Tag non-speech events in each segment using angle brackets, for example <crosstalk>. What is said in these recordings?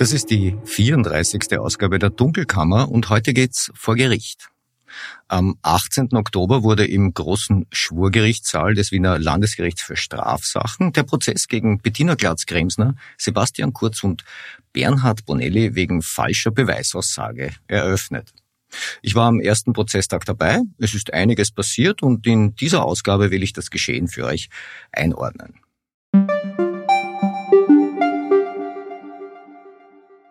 Das ist die 34. Ausgabe der Dunkelkammer und heute geht's vor Gericht. Am 18. Oktober wurde im großen Schwurgerichtssaal des Wiener Landesgerichts für Strafsachen der Prozess gegen Bettina Glatz-Kremsner, Sebastian Kurz und Bernhard Bonelli wegen falscher Beweisaussage eröffnet. Ich war am ersten Prozesstag dabei, es ist einiges passiert und in dieser Ausgabe will ich das Geschehen für euch einordnen.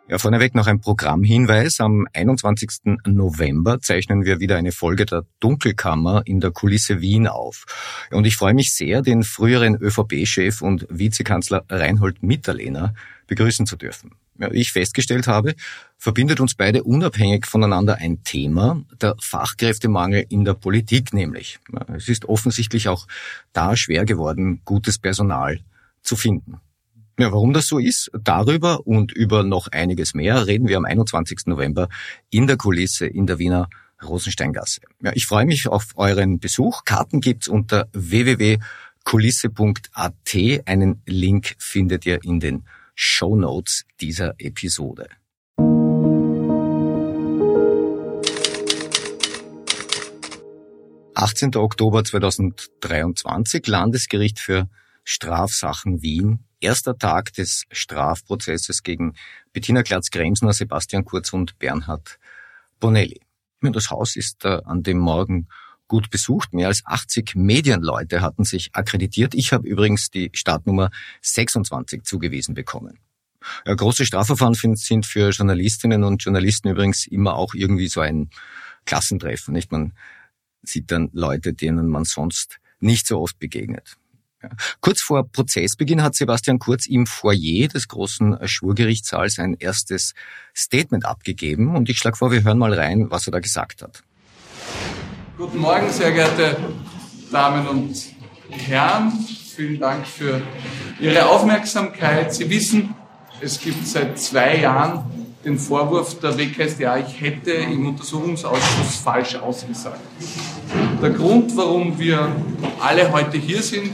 Ja, vorneweg noch ein Programmhinweis. Am 21. November zeichnen wir wieder eine Folge der Dunkelkammer in der Kulisse Wien auf. Und ich freue mich sehr, den früheren ÖVP-Chef und Vizekanzler Reinhold Mitterlehner begrüßen zu dürfen. Ja, ich festgestellt habe, verbindet uns beide unabhängig voneinander ein Thema, der Fachkräftemangel in der Politik nämlich. Es ist offensichtlich auch da schwer geworden, gutes Personal zu finden. Ja, warum das so ist, darüber und über noch einiges mehr reden wir am 21. November in der Kulisse in der Wiener Rosensteingasse. Ja, ich freue mich auf euren Besuch. Karten gibt's unter www.kulisse.at. Einen Link findet ihr in den Show Notes dieser Episode. »18. Oktober 2023, Landesgericht für Strafsachen Wien, erster Tag des Strafprozesses gegen Bettina Glatz-Gremsner, Sebastian Kurz und Bernhard Bonelli. Das Haus ist äh, an dem Morgen gut besucht. Mehr als 80 Medienleute hatten sich akkreditiert. Ich habe übrigens die Startnummer 26 zugewiesen bekommen. Ja, große Strafverfahren sind für Journalistinnen und Journalisten übrigens immer auch irgendwie so ein Klassentreffen. Nicht? Man sieht dann Leute, denen man sonst nicht so oft begegnet. Kurz vor Prozessbeginn hat Sebastian Kurz im Foyer des großen Schwurgerichtssaals ein erstes Statement abgegeben und ich schlage vor, wir hören mal rein, was er da gesagt hat. Guten Morgen, sehr geehrte Damen und Herren. Vielen Dank für Ihre Aufmerksamkeit. Sie wissen, es gibt seit zwei Jahren den Vorwurf der WKSDA, ich hätte im Untersuchungsausschuss falsch ausgesagt. Der Grund, warum wir alle heute hier sind,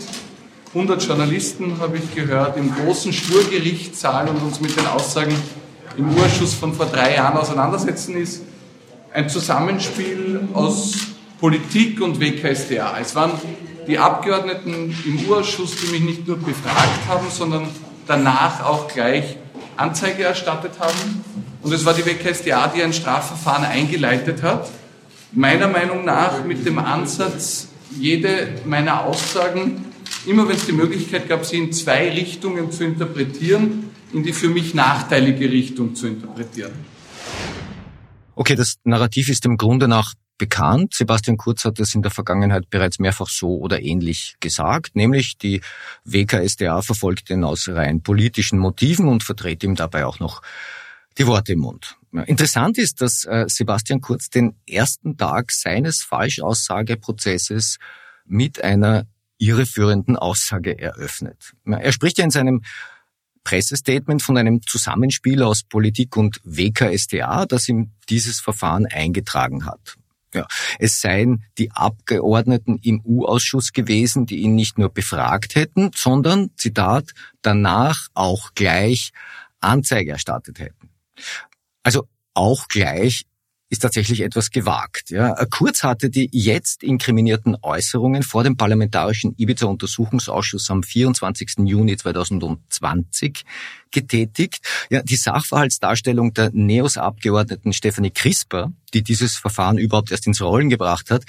100 Journalisten, habe ich gehört, im großen Schwurgerichtssaal und uns mit den Aussagen im Urschuss von vor drei Jahren auseinandersetzen, ist ein Zusammenspiel aus Politik und WKSDA. Es waren die Abgeordneten im Urschuss, die mich nicht nur befragt haben, sondern danach auch gleich Anzeige erstattet haben. Und es war die WKSDA, die ein Strafverfahren eingeleitet hat. Meiner Meinung nach mit dem Ansatz, jede meiner Aussagen immer wenn es die Möglichkeit gab, sie in zwei Richtungen zu interpretieren, in die für mich nachteilige Richtung zu interpretieren. Okay, das Narrativ ist im Grunde nach bekannt. Sebastian Kurz hat es in der Vergangenheit bereits mehrfach so oder ähnlich gesagt, nämlich die WKSDA verfolgt ihn aus rein politischen Motiven und vertritt ihm dabei auch noch die Worte im Mund. Interessant ist, dass äh, Sebastian Kurz den ersten Tag seines Falschaussageprozesses mit einer irreführenden Aussage eröffnet. Er spricht ja in seinem Pressestatement von einem Zusammenspiel aus Politik und WKStA, das ihm dieses Verfahren eingetragen hat. Ja, es seien die Abgeordneten im U-Ausschuss gewesen, die ihn nicht nur befragt hätten, sondern, Zitat, danach auch gleich Anzeige erstattet hätten. Also auch gleich ist tatsächlich etwas gewagt. Ja. Kurz hatte die jetzt inkriminierten Äußerungen vor dem Parlamentarischen Ibiza-Untersuchungsausschuss am 24. Juni 2020 getätigt. Ja, die Sachverhaltsdarstellung der NEOS-Abgeordneten Stephanie Crisper, die dieses Verfahren überhaupt erst ins Rollen gebracht hat,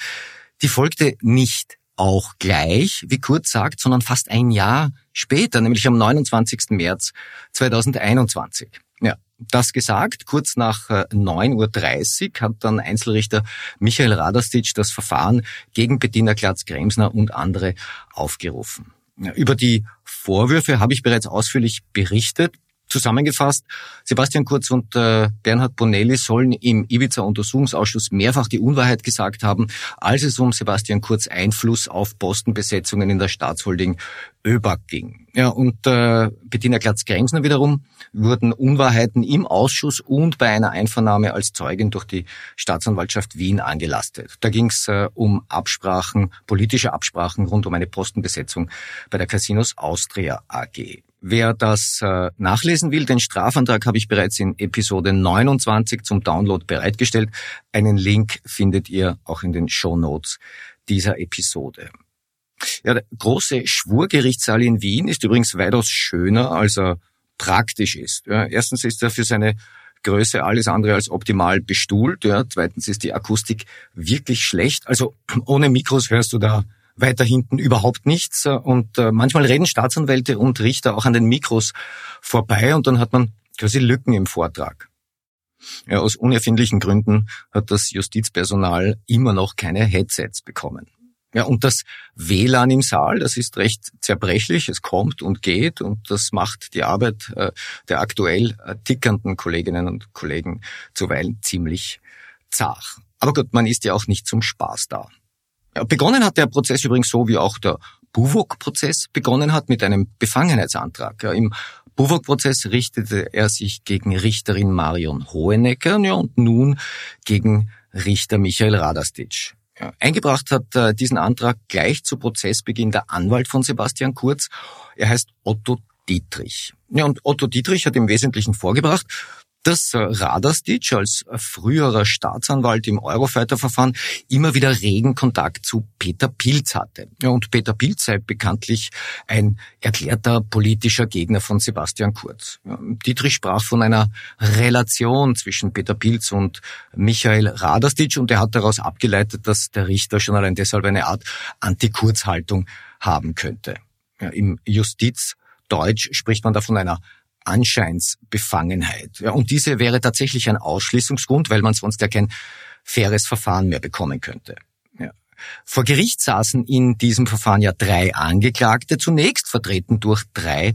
die folgte nicht auch gleich, wie Kurz sagt, sondern fast ein Jahr später, nämlich am 29. März 2021. Ja, das gesagt, kurz nach 9.30 äh, Uhr hat dann Einzelrichter Michael Radastitsch das Verfahren gegen Bettina Glatz-Gremsner und andere aufgerufen. Über die Vorwürfe habe ich bereits ausführlich berichtet. Zusammengefasst, Sebastian Kurz und äh, Bernhard Bonelli sollen im Ibiza-Untersuchungsausschuss mehrfach die Unwahrheit gesagt haben, als es um Sebastian Kurz Einfluss auf Postenbesetzungen in der Staatsholding ÖBAG ging. Ja, und äh, Bettina Glatz-Gremsner wiederum wurden Unwahrheiten im Ausschuss und bei einer Einvernahme als Zeugin durch die Staatsanwaltschaft Wien angelastet. Da ging es äh, um Absprachen, politische Absprachen rund um eine Postenbesetzung bei der Casinos Austria AG. Wer das äh, nachlesen will, den Strafantrag habe ich bereits in Episode 29 zum Download bereitgestellt. Einen Link findet ihr auch in den Show Notes dieser Episode. Ja, der große Schwurgerichtssaal in Wien ist übrigens weitaus schöner, als er praktisch ist. Ja, erstens ist er für seine Größe alles andere als optimal bestuhlt. Ja, zweitens ist die Akustik wirklich schlecht. Also <clears throat> ohne Mikros hörst du da weiter hinten überhaupt nichts. Und äh, manchmal reden Staatsanwälte und Richter auch an den Mikros vorbei und dann hat man quasi Lücken im Vortrag. Ja, aus unerfindlichen Gründen hat das Justizpersonal immer noch keine Headsets bekommen. Ja, und das WLAN im Saal, das ist recht zerbrechlich, es kommt und geht und das macht die Arbeit äh, der aktuell äh, tickernden Kolleginnen und Kollegen zuweilen ziemlich zart. Aber gut, man ist ja auch nicht zum Spaß da. Begonnen hat der Prozess übrigens so, wie auch der Buwok-Prozess begonnen hat, mit einem Befangenheitsantrag. Im Buwok-Prozess richtete er sich gegen Richterin Marion Hohenecker ja, und nun gegen Richter Michael Radastitsch. Ja, eingebracht hat äh, diesen Antrag gleich zu Prozessbeginn der Anwalt von Sebastian Kurz. Er heißt Otto Dietrich. Ja, und Otto Dietrich hat im Wesentlichen vorgebracht, dass Radastitsch als früherer Staatsanwalt im Eurofighter-Verfahren immer wieder regen Kontakt zu Peter Pilz hatte. Ja, und Peter Pilz sei bekanntlich ein erklärter politischer Gegner von Sebastian Kurz. Dietrich sprach von einer Relation zwischen Peter Pilz und Michael Radastitsch und er hat daraus abgeleitet, dass der Richter schon allein deshalb eine Art Anti-Kurz-Haltung haben könnte. Ja, Im Justizdeutsch spricht man da von einer Anscheinsbefangenheit. Ja, und diese wäre tatsächlich ein Ausschließungsgrund, weil man sonst ja kein faires Verfahren mehr bekommen könnte. Ja. Vor Gericht saßen in diesem Verfahren ja drei Angeklagte, zunächst vertreten durch drei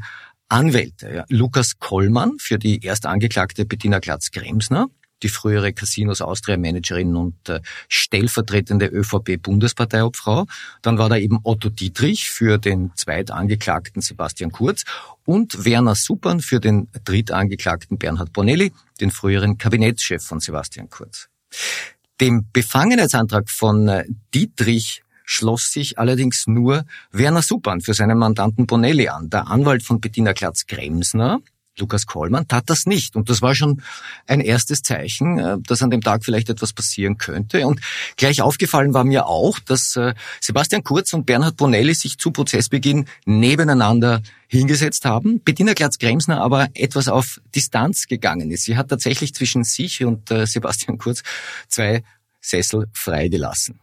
Anwälte. Ja. Lukas Kollmann für die erste Angeklagte Bettina Glatz-Gremsner, die frühere Casinos Austria Managerin und äh, stellvertretende ÖVP-Bundesparteiobfrau. Dann war da eben Otto Dietrich für den Zweitangeklagten Sebastian Kurz und Werner Suppern für den Drittangeklagten Bernhard Bonelli, den früheren Kabinettschef von Sebastian Kurz. Dem Befangenheitsantrag von äh, Dietrich schloss sich allerdings nur Werner Suppern für seinen Mandanten Bonelli an. Der Anwalt von Bettina Glatz-Gremsner, Lukas Kollmann tat das nicht. Und das war schon ein erstes Zeichen, äh, dass an dem Tag vielleicht etwas passieren könnte. Und gleich aufgefallen war mir auch, dass äh, Sebastian Kurz und Bernhard Bonelli sich zu Prozessbeginn nebeneinander hingesetzt haben. Bettina Glatz-Gremsner aber etwas auf Distanz gegangen ist. Sie hat tatsächlich zwischen sich und äh, Sebastian Kurz zwei Sessel freigelassen.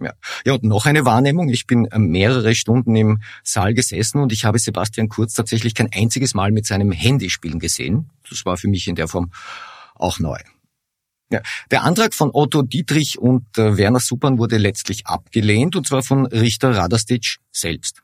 Ja. ja, und noch eine Wahrnehmung. Ich bin äh, mehrere Stunden im Saal gesessen und ich habe Sebastian Kurz tatsächlich kein einziges Mal mit seinem Handy spielen gesehen. Das war für mich in der Form auch neu. Ja. Der Antrag von Otto Dietrich und äh, Werner Suppern wurde letztlich abgelehnt, und zwar von Richter Radastitsch selbst.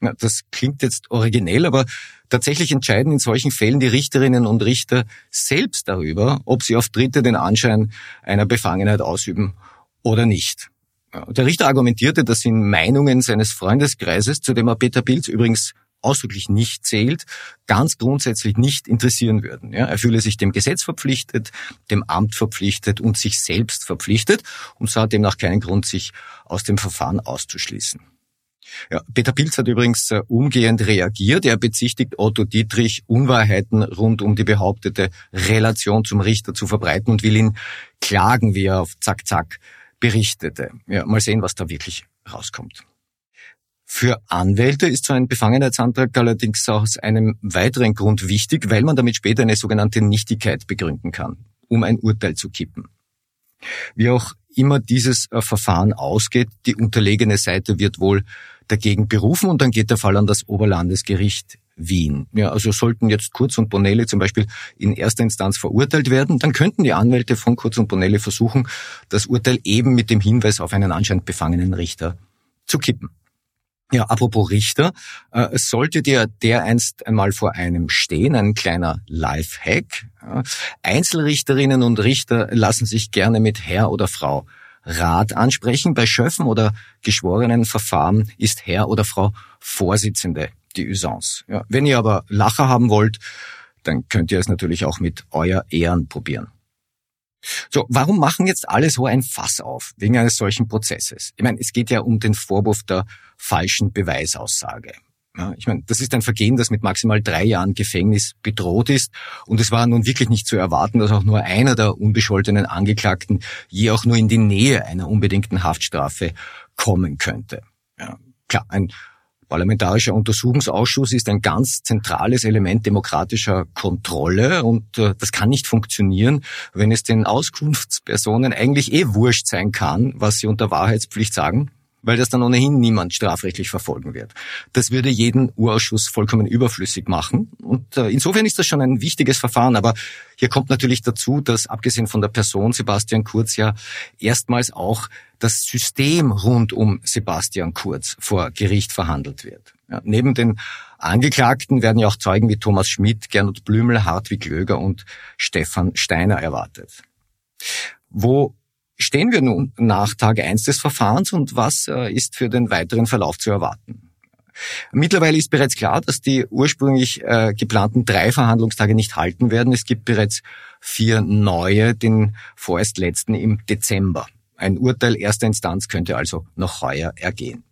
Ja, das klingt jetzt originell, aber tatsächlich entscheiden in solchen Fällen die Richterinnen und Richter selbst darüber, ob sie auf Dritte den Anschein einer Befangenheit ausüben oder nicht. Der Richter argumentierte, dass in Meinungen seines Freundeskreises, zu dem er Peter Pilz übrigens ausdrücklich nicht zählt, ganz grundsätzlich nicht interessieren würden. Ja, er fühle sich dem Gesetz verpflichtet, dem Amt verpflichtet und sich selbst verpflichtet und sah demnach keinen Grund, sich aus dem Verfahren auszuschließen. Ja, Peter Pilz hat übrigens äh, umgehend reagiert. Er bezichtigt Otto Dietrich, Unwahrheiten rund um die behauptete Relation zum Richter zu verbreiten und will ihn klagen, wie er auf Zack Zack berichtete. Ja, mal sehen, was da wirklich rauskommt. Für Anwälte ist so ein Befangenheitsantrag allerdings aus einem weiteren Grund wichtig, weil man damit später eine sogenannte Nichtigkeit begründen kann, um ein Urteil zu kippen. Wie auch immer dieses äh, Verfahren ausgeht, die unterlegene Seite wird wohl dagegen berufen und dann geht der Fall an das Oberlandesgericht Wien. Ja, also sollten jetzt Kurz und Bonelli zum Beispiel in erster Instanz verurteilt werden, dann könnten die Anwälte von Kurz und Bonelli versuchen, das Urteil eben mit dem Hinweis auf einen anscheinend befangenen Richter zu kippen. Ja, apropos Richter, äh, sollte dir dereinst einmal vor einem stehen, ein kleiner Lifehack. Ja, Einzelrichterinnen und Richter lassen sich gerne mit Herr oder Frau Rat ansprechen. Bei Schöffen oder geschworenen Verfahren ist Herr oder Frau Vorsitzende die Usance. Ja, wenn ihr aber Lacher haben wollt, dann könnt ihr es natürlich auch mit euer Ehren probieren. So, warum machen jetzt alle so ein Fass auf wegen eines solchen Prozesses? Ich meine, es geht ja um den Vorwurf der falschen Beweisaussage. Ja, ich meine, das ist ein Vergehen, das mit maximal drei Jahren Gefängnis bedroht ist. Und es war nun wirklich nicht zu erwarten, dass auch nur einer der unbescholtenen Angeklagten je auch nur in die Nähe einer unbedingten Haftstrafe kommen könnte. Ja, klar, ein Parlamentarischer Untersuchungsausschuss ist ein ganz zentrales Element demokratischer Kontrolle und äh, das kann nicht funktionieren, wenn es den Auskunftspersonen eigentlich eh wurscht sein kann, was sie unter Wahrheitspflicht sagen weil das dann ohnehin niemand strafrechtlich verfolgen wird. Das würde jeden Urausschuss vollkommen überflüssig machen. Und äh, insofern ist das schon ein wichtiges Verfahren. Aber hier kommt natürlich dazu, dass abgesehen von der Person Sebastian Kurz ja erstmals auch das System rund um Sebastian Kurz vor Gericht verhandelt wird. Ja, neben den Angeklagten werden ja auch Zeugen wie Thomas Schmidt, Gernot Blümel, Hartwig Löger und Stefan Steiner erwartet. Wo stehen wir nun nach Tag 1 des Verfahrens und was äh, ist für den weiteren Verlauf zu erwarten? Mittlerweile ist bereits klar, dass die ursprünglich äh, geplanten drei Verhandlungstage nicht halten werden. Es gibt bereits vier neue, den vorerst letzten im Dezember. Ein Urteil erster Instanz könnte also noch heuer ergehen.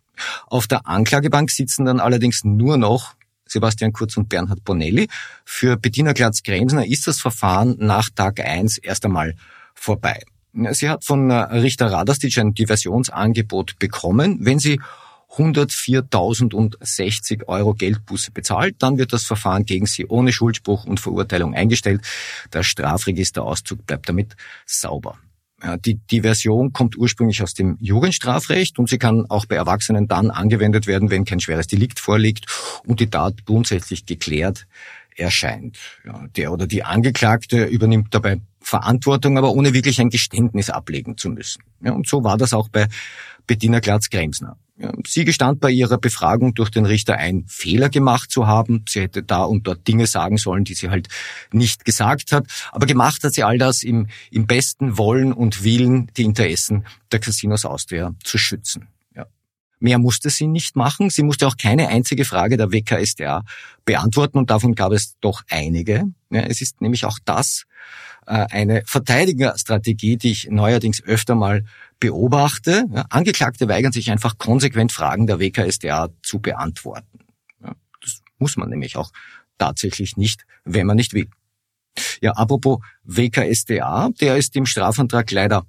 Auf der Anklagebank sitzen dann allerdings nur noch Sebastian Kurz und Bernhard Bonelli. Für Bettina Glatz-Gremsner ist das Verfahren nach Tag 1 erst einmal vorbei. Sie hat von äh, Richter Radastic ein Diversionsangebot bekommen. Wenn sie 104.060 Euro Geldbuße bezahlt, dann wird das Verfahren gegen sie ohne Schuldspruch und Verurteilung eingestellt. Der Strafregisterauszug bleibt damit sauber. Die Diversion kommt ursprünglich aus dem Jugendstrafrecht und sie kann auch bei Erwachsenen dann angewendet werden, wenn kein schweres Delikt vorliegt und die Tat grundsätzlich geklärt erscheint. Der oder die Angeklagte übernimmt dabei Verantwortung, aber ohne wirklich ein Geständnis ablegen zu müssen. Ja, und so war das auch bei Bettina Glatz-Gremsner. Ja, sie gestand bei ihrer Befragung durch den Richter ein, Fehler gemacht zu haben. Sie hätte da und dort Dinge sagen sollen, die sie halt nicht gesagt hat. Aber gemacht hat sie all das im, im besten Wollen und Willen, die Interessen der Casinos Austria zu schützen. Ja. Mehr musste sie nicht machen. Sie musste auch keine einzige Frage der WKSDA beantworten und davon gab es doch einige. Ja, es ist nämlich auch das, äh, eine Verteidigerstrategie, die ich neuerdings öfter mal beobachte. Angeklagte weigern sich einfach konsequent Fragen der WKSDA zu beantworten. Das muss man nämlich auch tatsächlich nicht, wenn man nicht will. Ja, apropos WKSDA, der ist im Strafantrag leider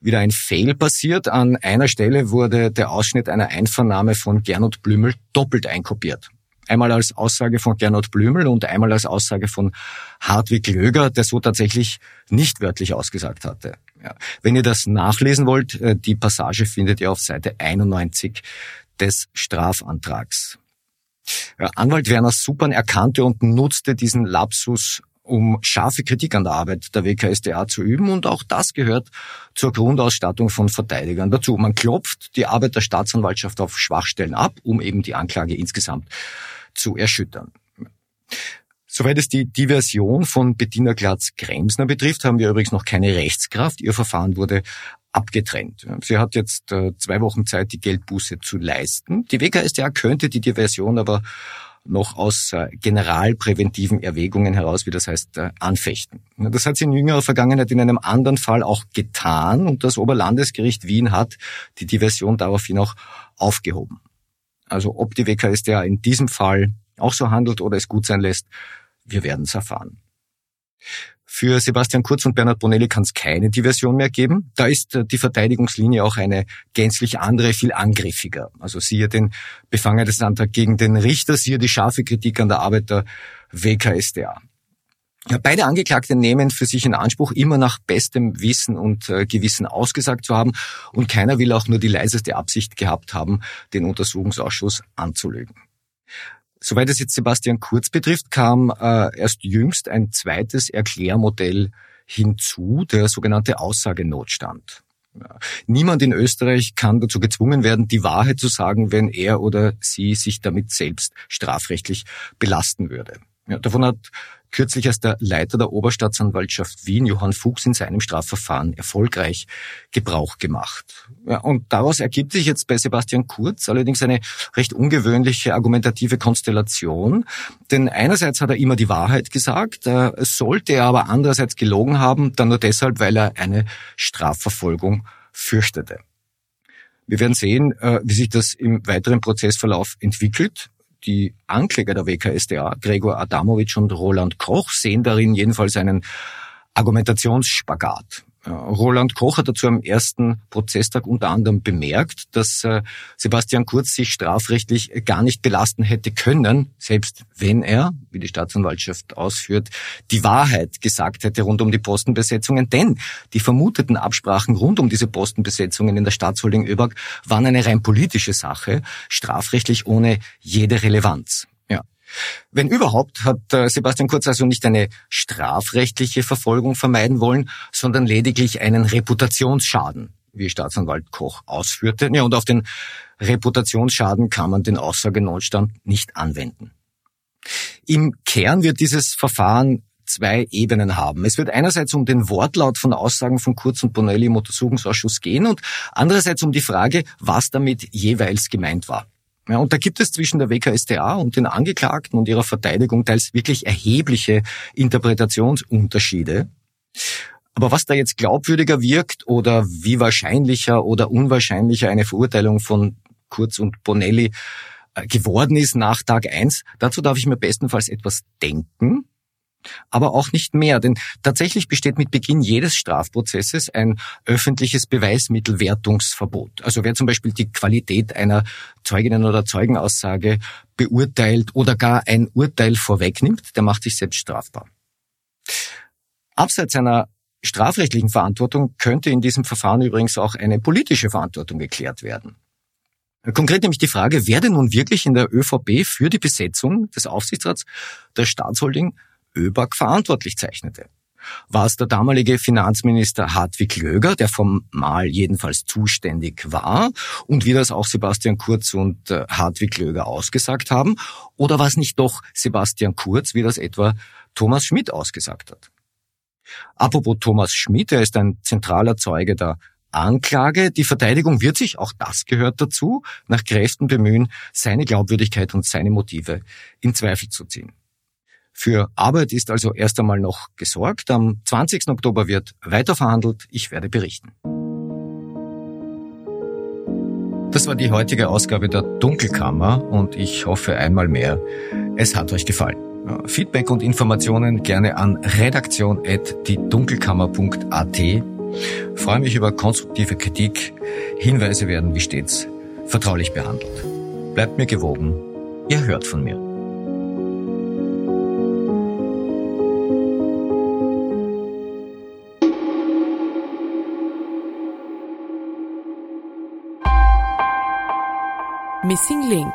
wieder ein Fail passiert. An einer Stelle wurde der Ausschnitt einer Einvernahme von Gernot Blümel doppelt einkopiert. Einmal als Aussage von Gernot Blümel und einmal als Aussage von Hartwig Löger, der so tatsächlich nicht wörtlich ausgesagt hatte. Ja. Wenn ihr das nachlesen wollt, äh, die Passage findet ihr auf Seite 91 des Strafantrags. Ja, Anwalt Werner Supern erkannte und nutzte diesen Lapsus um scharfe Kritik an der Arbeit der WKSDA zu üben und auch das gehört zur Grundausstattung von Verteidigern dazu. Man klopft die Arbeit der Staatsanwaltschaft auf Schwachstellen ab, um eben die Anklage insgesamt zu erschüttern. Soweit es die Diversion von Bettina Glatz-Kremsner betrifft, haben wir übrigens noch keine Rechtskraft. Ihr Verfahren wurde abgetrennt. Sie hat jetzt äh, zwei Wochen Zeit, die Geldbuße zu leisten. Die WKStA könnte die Diversion aber noch aus äh, generalpräventiven Erwägungen heraus, wie das heißt, äh, anfechten. Das hat sie in jüngerer Vergangenheit in einem anderen Fall auch getan und das Oberlandesgericht Wien hat die Diversion daraufhin auch aufgehoben. Also ob die WKStA in diesem Fall auch so handelt oder es gut sein lässt, wir werden es erfahren. Für Sebastian Kurz und Bernhard Bonelli kann es keine Diversion mehr geben. Da ist äh, die Verteidigungslinie auch eine gänzlich andere, viel angriffiger. Also siehe den Befangenheitsantrag gegen den Richter, siehe die scharfe Kritik an der Arbeit der WKSDA. Beide Angeklagte nehmen für sich in Anspruch, immer nach bestem Wissen und äh, Gewissen ausgesagt zu haben und keiner will auch nur die leiseste Absicht gehabt haben, den Untersuchungsausschuss anzulügen. Soweit es jetzt Sebastian Kurz betrifft, kam äh, erst jüngst ein zweites Erklärmodell hinzu, der sogenannte Aussagenotstand. Ja. Niemand in Österreich kann dazu gezwungen werden, die Wahrheit zu sagen, wenn er oder sie sich damit selbst strafrechtlich belasten würde. Ja, davon hat kürzlich erst der Leiter der Oberstaatsanwaltschaft Wien, Johann Fuchs, in seinem Strafverfahren erfolgreich Gebrauch gemacht. Ja, und daraus ergibt sich jetzt bei Sebastian Kurz allerdings eine recht ungewöhnliche argumentative Konstellation. Denn einerseits hat er immer die Wahrheit gesagt, äh, sollte er aber andererseits gelogen haben, dann nur deshalb, weil er eine Strafverfolgung fürchtete. Wir werden sehen, äh, wie sich das im weiteren Prozessverlauf entwickelt die Ankläger der WKSDA, Gregor Adamowitsch und Roland Koch, sehen darin jedenfalls einen Argumentationsspagat. Roland Koch hat dazu am ersten Prozesstag unter anderem bemerkt, dass äh, Sebastian Kurz sich strafrechtlich gar nicht belasten hätte können, selbst wenn er, wie die Staatsanwaltschaft ausführt, die Wahrheit gesagt hätte rund um die Postenbesetzungen. Denn die vermuteten Absprachen rund um diese Postenbesetzungen in der Staatsholding ÖBAG waren eine rein politische Sache, strafrechtlich ohne jede Relevanz. Wenn überhaupt, hat äh, Sebastian Kurz also nicht eine strafrechtliche Verfolgung vermeiden wollen, sondern lediglich einen Reputationsschaden, wie Staatsanwalt Koch ausführte. Ja, und auf den Reputationsschaden kann man den Aussagenotstand nicht anwenden. Im Kern wird dieses Verfahren zwei Ebenen haben. Es wird einerseits um den Wortlaut von Aussagen von Kurz und Bonelli im Untersuchungsausschuss gehen und andererseits um die Frage, was damit jeweils gemeint war. Ja, und da gibt es zwischen der WKStA und den Angeklagten und ihrer Verteidigung teils wirklich erhebliche Interpretationsunterschiede. Aber was da jetzt glaubwürdiger wirkt oder wie wahrscheinlicher oder unwahrscheinlicher eine Verurteilung von Kurz und Bonelli äh, geworden ist nach Tag eins, dazu darf ich mir bestenfalls etwas denken aber auch nicht mehr. Denn tatsächlich besteht mit Beginn jedes Strafprozesses ein öffentliches Beweismittelwertungsverbot. Also wer zum Beispiel die Qualität einer Zeuginnen- oder Zeugenaussage beurteilt oder gar ein Urteil vorwegnimmt, der macht sich selbst strafbar. Abseits einer strafrechtlichen Verantwortung könnte in diesem Verfahren übrigens auch eine politische Verantwortung geklärt werden. Konkret nämlich die Frage, wer denn nun wirklich in der ÖVP für die Besetzung des Aufsichtsrats der Staatsholding ÖBAG verantwortlich zeichnete. War es der damalige Finanzminister Hartwig Löger, der formal jedenfalls zuständig war und wie das auch Sebastian Kurz und äh, Hartwig Löger ausgesagt haben, oder war es nicht doch Sebastian Kurz, wie das etwa Thomas Schmidt ausgesagt hat? Apropos Thomas Schmidt, er ist ein zentraler Zeuge der Anklage. Die Verteidigung wird sich, auch das gehört dazu, nach Kräften bemühen, seine Glaubwürdigkeit und seine Motive in Zweifel zu ziehen. Für Arbeit ist also erst einmal noch gesorgt. Am 20. Oktober wird weiter verhandelt. Ich werde berichten. Das war die heutige Ausgabe der Dunkelkammer und ich hoffe einmal mehr, es hat euch gefallen. Feedback und Informationen gerne an redaktion.diedunkelkammer.at. Freue mich über konstruktive Kritik. Hinweise werden wie stets vertraulich behandelt. Bleibt mir gewogen. Ihr hört von mir. Missing Link